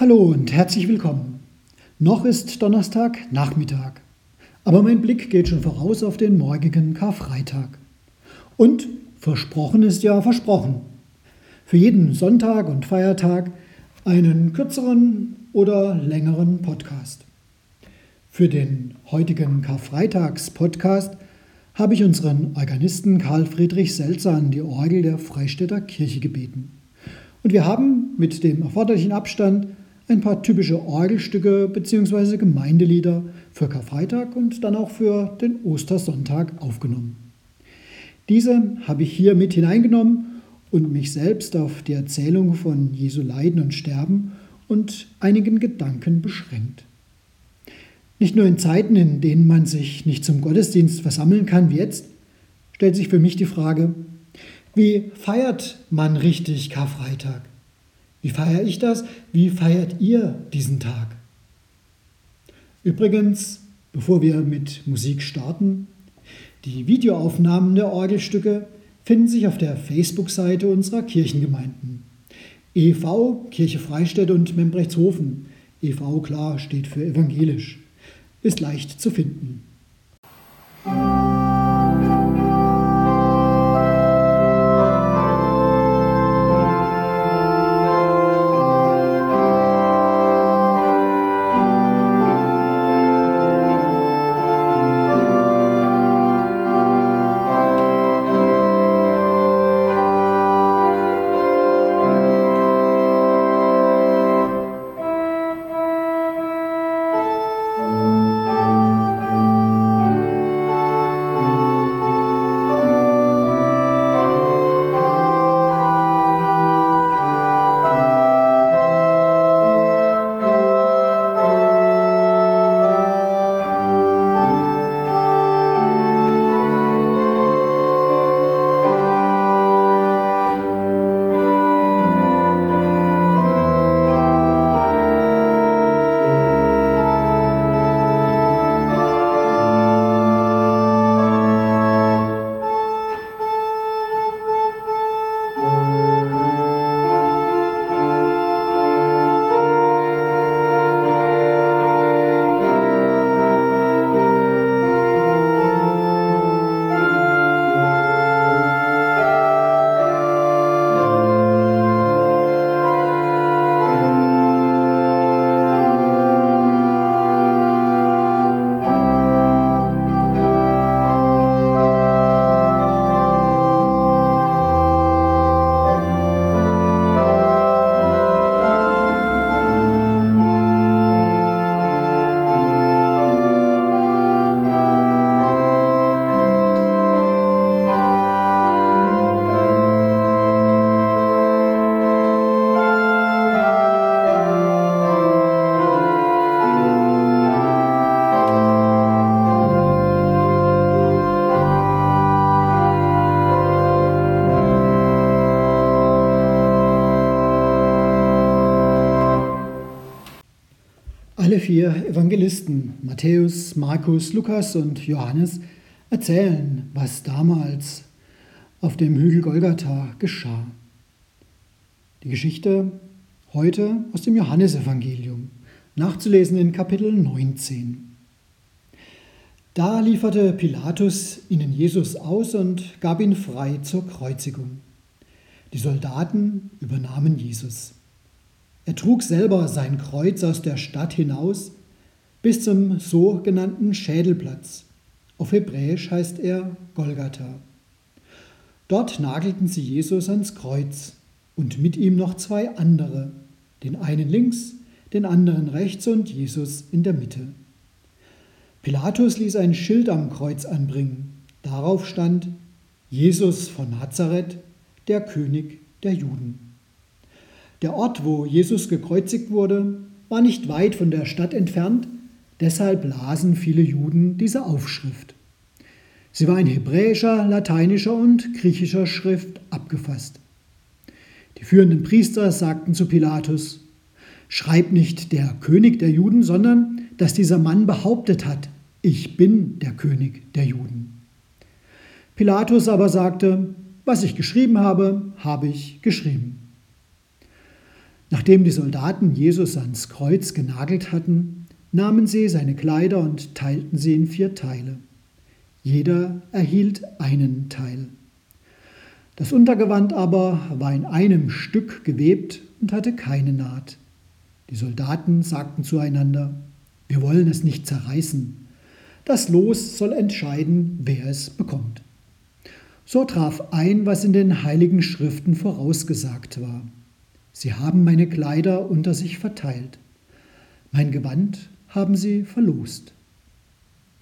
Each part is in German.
Hallo und herzlich willkommen. Noch ist Donnerstag Nachmittag, aber mein Blick geht schon voraus auf den morgigen Karfreitag. Und versprochen ist ja versprochen. Für jeden Sonntag und Feiertag einen kürzeren oder längeren Podcast. Für den heutigen Karfreitags-Podcast habe ich unseren Organisten Karl Friedrich Selzer an die Orgel der Freistädter Kirche gebeten. Und wir haben mit dem erforderlichen Abstand ein paar typische Orgelstücke bzw. Gemeindelieder für Karfreitag und dann auch für den Ostersonntag aufgenommen. Diese habe ich hier mit hineingenommen und mich selbst auf die Erzählung von Jesu Leiden und Sterben und einigen Gedanken beschränkt. Nicht nur in Zeiten, in denen man sich nicht zum Gottesdienst versammeln kann wie jetzt, stellt sich für mich die Frage, wie feiert man richtig Karfreitag? Wie feiere ich das? Wie feiert ihr diesen Tag? Übrigens, bevor wir mit Musik starten, die Videoaufnahmen der Orgelstücke finden sich auf der Facebook-Seite unserer Kirchengemeinden. EV, Kirche Freistädt und Membrechtshofen. EV klar steht für evangelisch. Ist leicht zu finden. Alle vier Evangelisten, Matthäus, Markus, Lukas und Johannes, erzählen, was damals auf dem Hügel Golgatha geschah. Die Geschichte heute aus dem Johannesevangelium, nachzulesen in Kapitel 19. Da lieferte Pilatus ihnen Jesus aus und gab ihn frei zur Kreuzigung. Die Soldaten übernahmen Jesus. Er trug selber sein Kreuz aus der Stadt hinaus bis zum sogenannten Schädelplatz. Auf Hebräisch heißt er Golgatha. Dort nagelten sie Jesus ans Kreuz und mit ihm noch zwei andere, den einen links, den anderen rechts und Jesus in der Mitte. Pilatus ließ ein Schild am Kreuz anbringen. Darauf stand Jesus von Nazareth, der König der Juden. Der Ort, wo Jesus gekreuzigt wurde, war nicht weit von der Stadt entfernt, deshalb lasen viele Juden diese Aufschrift. Sie war in hebräischer, lateinischer und griechischer Schrift abgefasst. Die führenden Priester sagten zu Pilatus, Schreib nicht der König der Juden, sondern dass dieser Mann behauptet hat, ich bin der König der Juden. Pilatus aber sagte, was ich geschrieben habe, habe ich geschrieben. Nachdem die Soldaten Jesus ans Kreuz genagelt hatten, nahmen sie seine Kleider und teilten sie in vier Teile. Jeder erhielt einen Teil. Das Untergewand aber war in einem Stück gewebt und hatte keine Naht. Die Soldaten sagten zueinander, wir wollen es nicht zerreißen. Das Los soll entscheiden, wer es bekommt. So traf ein, was in den heiligen Schriften vorausgesagt war. Sie haben meine Kleider unter sich verteilt. Mein Gewand haben sie verlost.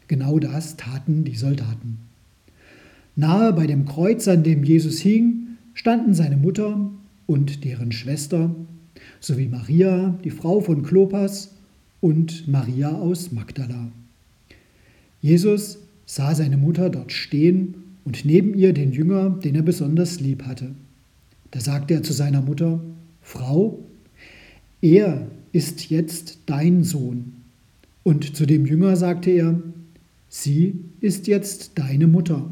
Genau das taten die Soldaten. Nahe bei dem Kreuz, an dem Jesus hing, standen seine Mutter und deren Schwester sowie Maria, die Frau von Klopas, und Maria aus Magdala. Jesus sah seine Mutter dort stehen und neben ihr den Jünger, den er besonders lieb hatte. Da sagte er zu seiner Mutter, Frau, er ist jetzt dein Sohn. Und zu dem Jünger sagte er, sie ist jetzt deine Mutter.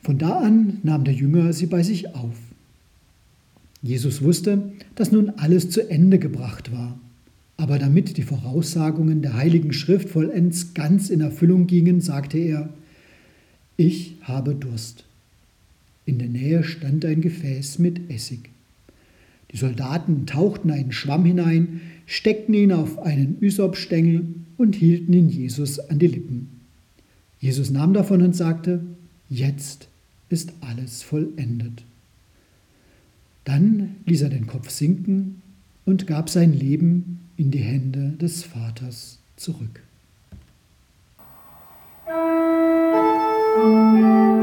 Von da an nahm der Jünger sie bei sich auf. Jesus wusste, dass nun alles zu Ende gebracht war. Aber damit die Voraussagungen der Heiligen Schrift vollends ganz in Erfüllung gingen, sagte er, ich habe Durst. In der Nähe stand ein Gefäß mit Essig. Die Soldaten tauchten einen Schwamm hinein, steckten ihn auf einen Ysopstängel und hielten ihn Jesus an die Lippen. Jesus nahm davon und sagte, jetzt ist alles vollendet. Dann ließ er den Kopf sinken und gab sein Leben in die Hände des Vaters zurück. Kreuze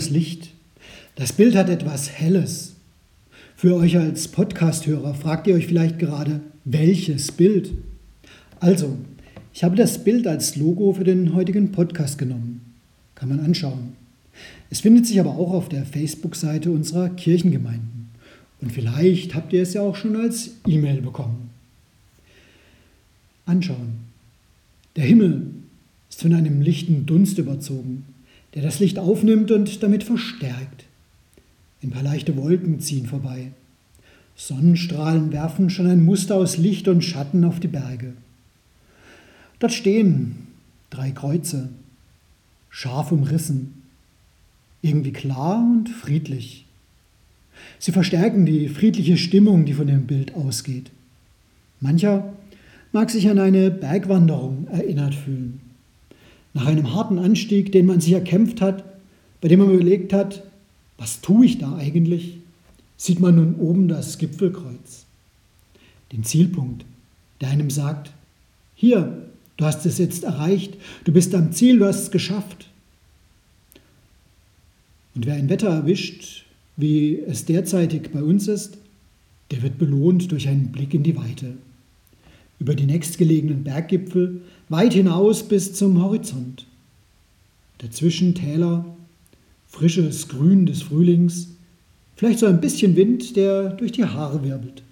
aus Licht. Das Bild hat etwas Helles. Für euch als Podcasthörer fragt ihr euch vielleicht gerade, welches Bild? Also, ich habe das Bild als Logo für den heutigen Podcast genommen. Kann man anschauen. Es findet sich aber auch auf der Facebook-Seite unserer Kirchengemeinden. Und vielleicht habt ihr es ja auch schon als E-Mail bekommen. Anschauen. Der Himmel ist von einem lichten Dunst überzogen, der das Licht aufnimmt und damit verstärkt. Ein paar leichte Wolken ziehen vorbei. Sonnenstrahlen werfen schon ein Muster aus Licht und Schatten auf die Berge. Dort stehen drei Kreuze, scharf umrissen, irgendwie klar und friedlich. Sie verstärken die friedliche Stimmung, die von dem Bild ausgeht. Mancher mag sich an eine Bergwanderung erinnert fühlen. Nach einem harten Anstieg, den man sich erkämpft hat, bei dem man überlegt hat, was tue ich da eigentlich, sieht man nun oben das Gipfelkreuz, den Zielpunkt, der einem sagt, hier, du hast es jetzt erreicht, du bist am Ziel, du hast es geschafft. Und wer ein Wetter erwischt, wie es derzeitig bei uns ist, der wird belohnt durch einen Blick in die Weite, über die nächstgelegenen Berggipfel, weit hinaus bis zum Horizont. Dazwischen Täler, frisches Grün des Frühlings, vielleicht so ein bisschen Wind, der durch die Haare wirbelt.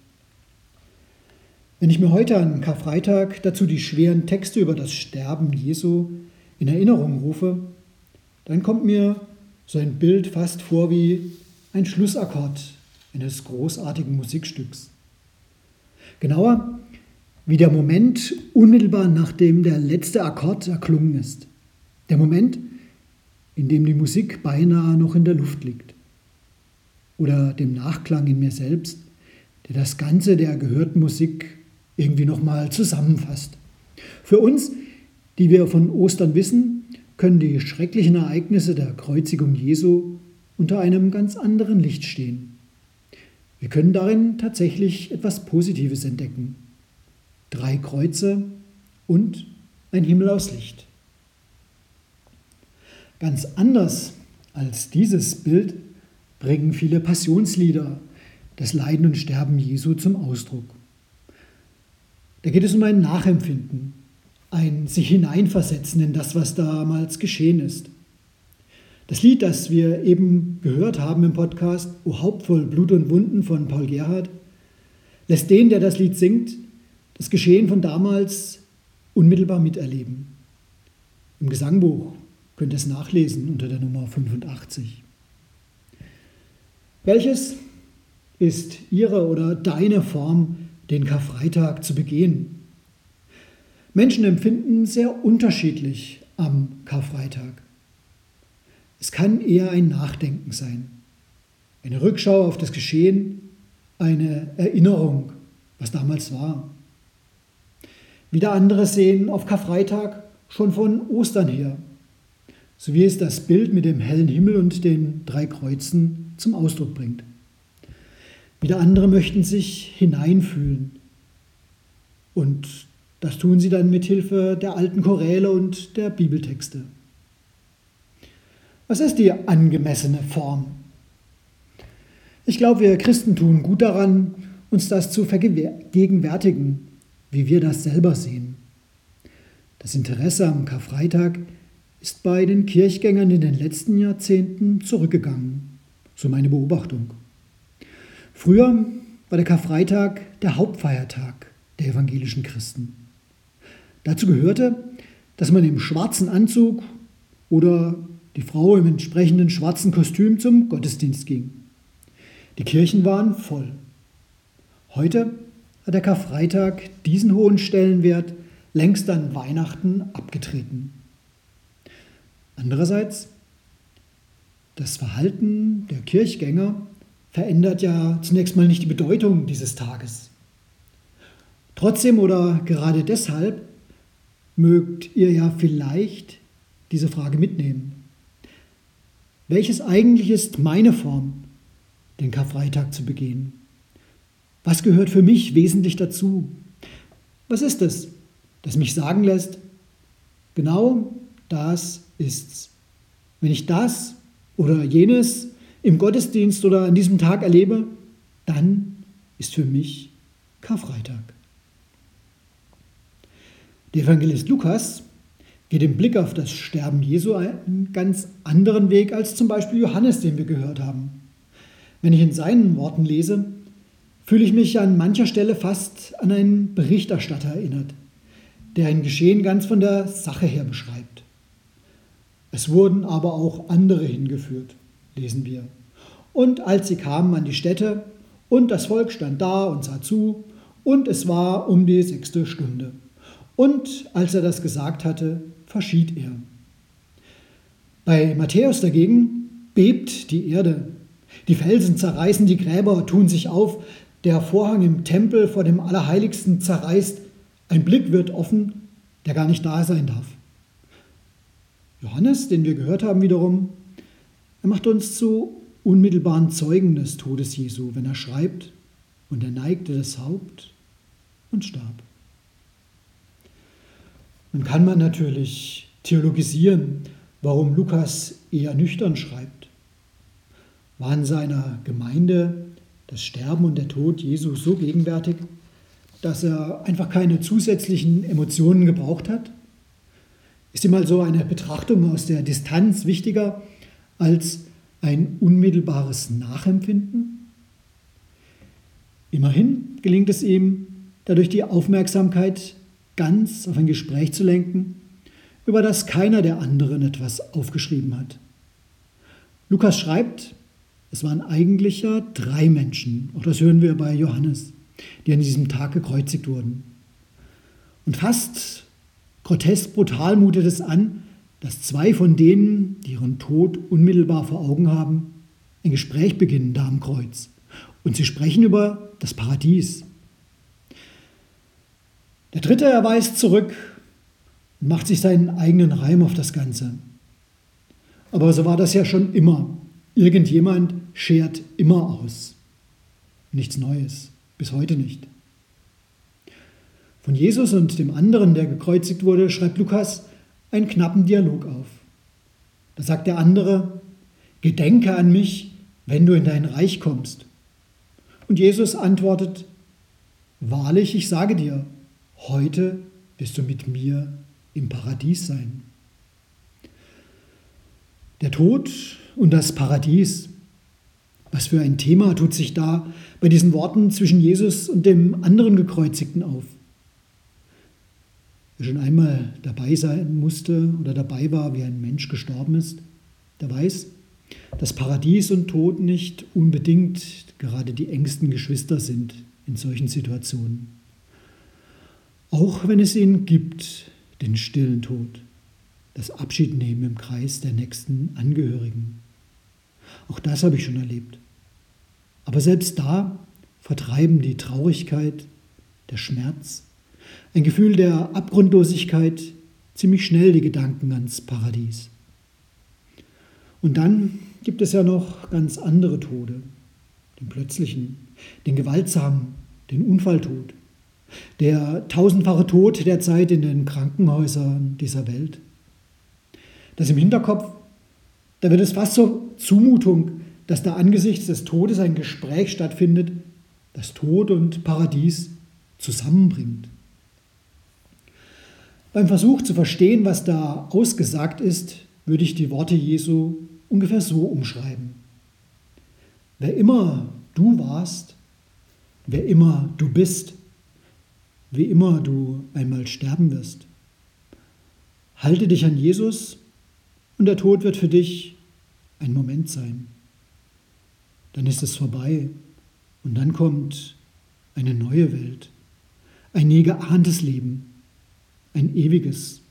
Wenn ich mir heute an Karfreitag dazu die schweren Texte über das Sterben Jesu in Erinnerung rufe, dann kommt mir so ein Bild fast vor wie ein Schlussakkord eines großartigen Musikstücks. Genauer wie der Moment unmittelbar nachdem der letzte Akkord erklungen ist. Der Moment, in dem die Musik beinahe noch in der Luft liegt. Oder dem Nachklang in mir selbst, der das Ganze der gehörten Musik irgendwie nochmal zusammenfasst. Für uns, die wir von Ostern wissen, können die schrecklichen Ereignisse der Kreuzigung Jesu unter einem ganz anderen Licht stehen. Wir können darin tatsächlich etwas Positives entdecken. Drei Kreuze und ein Himmel aus Licht. Ganz anders als dieses Bild bringen viele Passionslieder das Leiden und Sterben Jesu zum Ausdruck. Da geht es um ein Nachempfinden, ein sich hineinversetzen in das, was damals geschehen ist. Das Lied, das wir eben gehört haben im Podcast, O Haupt voll Blut und Wunden von Paul Gerhardt, lässt den, der das Lied singt, das Geschehen von damals unmittelbar miterleben. Im Gesangbuch könnt ihr es nachlesen unter der Nummer 85. Welches ist Ihre oder deine Form, den Karfreitag zu begehen? Menschen empfinden sehr unterschiedlich am Karfreitag. Es kann eher ein Nachdenken sein, eine Rückschau auf das Geschehen, eine Erinnerung, was damals war. Wieder andere sehen auf Karfreitag schon von Ostern her, so wie es das Bild mit dem hellen Himmel und den drei Kreuzen zum Ausdruck bringt. Wieder andere möchten sich hineinfühlen und das tun sie dann mit Hilfe der alten Choräle und der Bibeltexte. Was ist die angemessene Form? Ich glaube, wir Christen tun gut daran, uns das zu vergegenwärtigen, wie wir das selber sehen. Das Interesse am Karfreitag ist bei den Kirchgängern in den letzten Jahrzehnten zurückgegangen, so meine Beobachtung. Früher war der Karfreitag der Hauptfeiertag der evangelischen Christen. Dazu gehörte, dass man im schwarzen Anzug oder die Frau im entsprechenden schwarzen Kostüm zum Gottesdienst ging. Die Kirchen waren voll. Heute hat der Karfreitag diesen hohen Stellenwert längst an Weihnachten abgetreten. Andererseits, das Verhalten der Kirchgänger verändert ja zunächst mal nicht die Bedeutung dieses Tages. Trotzdem oder gerade deshalb mögt ihr ja vielleicht diese Frage mitnehmen. Welches eigentlich ist meine Form, den Karfreitag zu begehen? Was gehört für mich wesentlich dazu? Was ist es, das mich sagen lässt, genau das ist's. Wenn ich das oder jenes im Gottesdienst oder an diesem Tag erlebe, dann ist für mich Karfreitag. Der Evangelist Lukas geht im Blick auf das Sterben Jesu einen ganz anderen Weg als zum Beispiel Johannes, den wir gehört haben. Wenn ich in seinen Worten lese, fühle ich mich an mancher Stelle fast an einen Berichterstatter erinnert, der ein Geschehen ganz von der Sache her beschreibt. Es wurden aber auch andere hingeführt, lesen wir. Und als sie kamen an die Stätte, und das Volk stand da und sah zu, und es war um die sechste Stunde. Und als er das gesagt hatte, verschied er. Bei Matthäus dagegen bebt die Erde. Die Felsen zerreißen die Gräber, tun sich auf, der Vorhang im Tempel vor dem Allerheiligsten zerreißt, ein Blick wird offen, der gar nicht da sein darf. Johannes, den wir gehört haben wiederum, er macht uns zu unmittelbaren Zeugen des Todes Jesu, wenn er schreibt, und er neigte das Haupt und starb. Nun kann man natürlich theologisieren, warum Lukas eher nüchtern schreibt. War in seiner Gemeinde das Sterben und der Tod Jesu so gegenwärtig, dass er einfach keine zusätzlichen Emotionen gebraucht hat? Ist ihm also eine Betrachtung aus der Distanz wichtiger als ein unmittelbares Nachempfinden? Immerhin gelingt es ihm, dadurch die Aufmerksamkeit ganz auf ein Gespräch zu lenken, über das keiner der anderen etwas aufgeschrieben hat. Lukas schreibt, es waren eigentlich ja drei Menschen, auch das hören wir bei Johannes, die an diesem Tag gekreuzigt wurden. Und fast grotesk brutal mutet es an, dass zwei von denen, die ihren Tod unmittelbar vor Augen haben, ein Gespräch beginnen da am Kreuz. Und sie sprechen über das Paradies. Der dritte, er weist zurück und macht sich seinen eigenen Reim auf das Ganze. Aber so war das ja schon immer. Irgendjemand schert immer aus. Nichts Neues, bis heute nicht. Von Jesus und dem anderen, der gekreuzigt wurde, schreibt Lukas einen knappen Dialog auf. Da sagt der andere, Gedenke an mich, wenn du in dein Reich kommst. Und Jesus antwortet, Wahrlich, ich sage dir, heute wirst du mit mir im Paradies sein. Der Tod und das Paradies, was für ein Thema tut sich da bei diesen Worten zwischen Jesus und dem anderen Gekreuzigten auf? Wer schon einmal dabei sein musste oder dabei war, wie ein Mensch gestorben ist, der weiß, dass Paradies und Tod nicht unbedingt gerade die engsten Geschwister sind in solchen Situationen. Auch wenn es ihn gibt, den stillen Tod, das Abschiednehmen im Kreis der nächsten Angehörigen. Auch das habe ich schon erlebt. Aber selbst da vertreiben die Traurigkeit, der Schmerz, ein Gefühl der Abgrundlosigkeit ziemlich schnell die Gedanken ans Paradies. Und dann gibt es ja noch ganz andere Tode, den plötzlichen, den gewaltsamen, den Unfalltod, der tausendfache Tod der Zeit in den Krankenhäusern dieser Welt. Das im Hinterkopf, da wird es fast zur Zumutung, dass da angesichts des Todes ein Gespräch stattfindet, das Tod und Paradies zusammenbringt. Beim Versuch zu verstehen, was da ausgesagt ist, würde ich die Worte Jesu ungefähr so umschreiben. Wer immer du warst, wer immer du bist, wie immer du einmal sterben wirst. Halte dich an Jesus und der Tod wird für dich ein Moment sein. Dann ist es vorbei und dann kommt eine neue Welt, ein nie geahntes Leben, ein ewiges.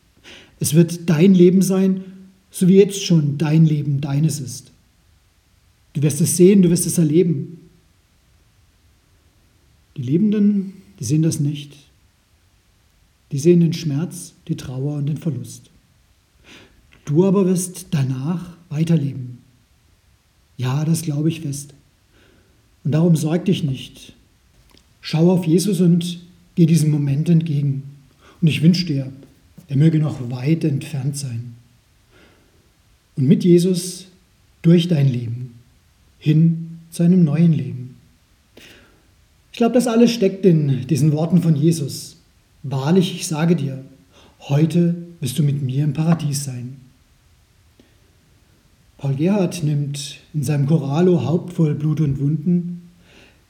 Es wird dein Leben sein, so wie jetzt schon dein Leben deines ist. Du wirst es sehen, du wirst es erleben. Die Lebenden, die sehen das nicht. Die sehen den Schmerz, die Trauer und den Verlust. Du aber wirst danach weiterleben. Ja, das glaube ich fest. Und darum sorg dich nicht. Schau auf Jesus und geh diesem Moment entgegen. Und ich wünsche dir, er möge noch weit entfernt sein. und mit Jesus durch dein Leben hin zu einem neuen Leben. Ich glaube, das alles steckt in diesen Worten von Jesus. Wahrlich, ich sage dir, heute wirst du mit mir im Paradies sein. Paul Gerhard nimmt in seinem Choralo Haupt voll Blut und Wunden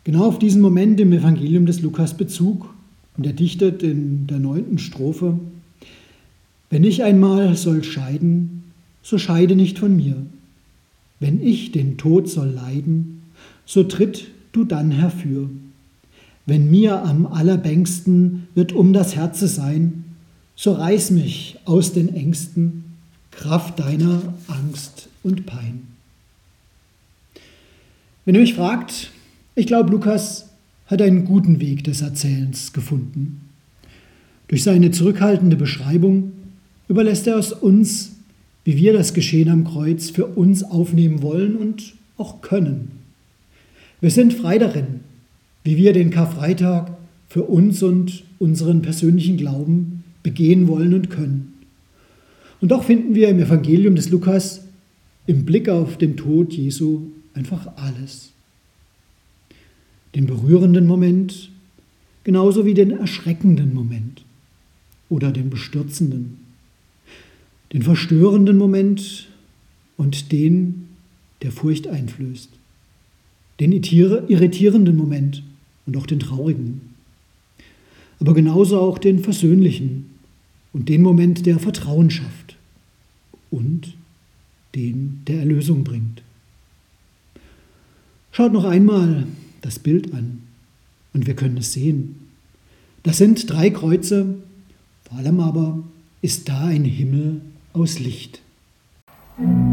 genau auf diesen Moment im Evangelium des Lukas Bezug und er dichtet in der neunten Strophe, Wenn ich einmal soll scheiden, so scheide nicht von mir. Wenn ich den Tod soll leiden, so tritt du dann herfür. Wenn mir am allerbängsten wird um das Herze sein, so reiß mich aus den Ängsten, Kraft deiner Angst und Pein. Wenn ihr mich fragt, ich glaube, Lukas hat einen guten Weg des Erzählens gefunden. Durch seine zurückhaltende Beschreibung überlässt er es uns, wie wir das Geschehen am Kreuz für uns aufnehmen wollen und auch können. Wir sind frei darin, wie wir den Karfreitag für uns und unseren persönlichen Glauben begehen wollen und können. Und doch finden wir im Evangelium des Lukas im Blick auf den Tod Jesu einfach alles. Den berührenden Moment, genauso wie den erschreckenden Moment oder den bestürzenden, den verstörenden Moment und den, der Furcht einflößt, den irritierenden Moment und auch den traurigen, aber genauso auch den versöhnlichen und den Moment, der Vertrauen schafft und den der Erlösung bringt. Schaut noch einmal das Bild an und wir können es sehen. Das sind drei Kreuze, vor allem aber ist da ein Himmel aus Licht. Bevor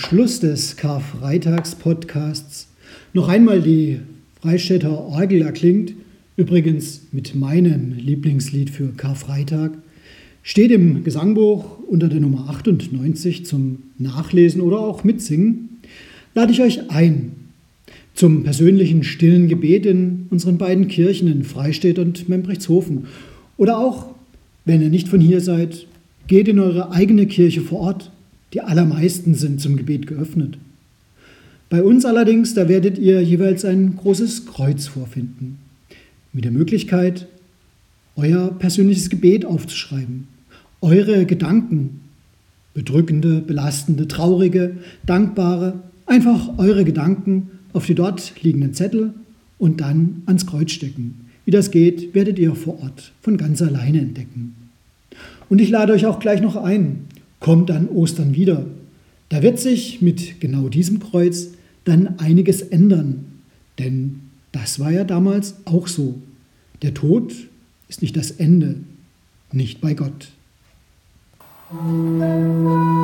Schluss des Karfreitags-Podcasts noch einmal die Freistädter Orgel erklingt, übrigens mit meinem Lieblingslied für Karfreitag, steht im Gesangbuch unter der Nummer 98 zum Nachlesen oder auch Mitsingen, lade ich euch ein zum persönlichen stillen Gebet in unseren beiden Kirchen in Freistedt und Membrechtshofen. Oder auch, wenn ihr nicht von hier seid, geht in eure eigene Kirche vor Ort. Die allermeisten sind zum Gebet geöffnet. Bei uns allerdings, da werdet ihr jeweils ein großes Kreuz vorfinden, mit der Möglichkeit, euer persönliches Gebet aufzuschreiben, eure Gedanken, bedrückende, belastende, traurige, dankbare, einfach eure Gedanken auf die dort liegenden Zettel und dann ans Kreuz stecken. Wie das geht, werdet ihr vor Ort von ganz alleine entdecken. Und ich lade euch auch gleich noch ein, kommt an Ostern wieder. Da wird sich mit genau diesem Kreuz dann einiges ändern. Denn das war ja damals auch so. Der Tod ist nicht das Ende, nicht bei Gott. Musik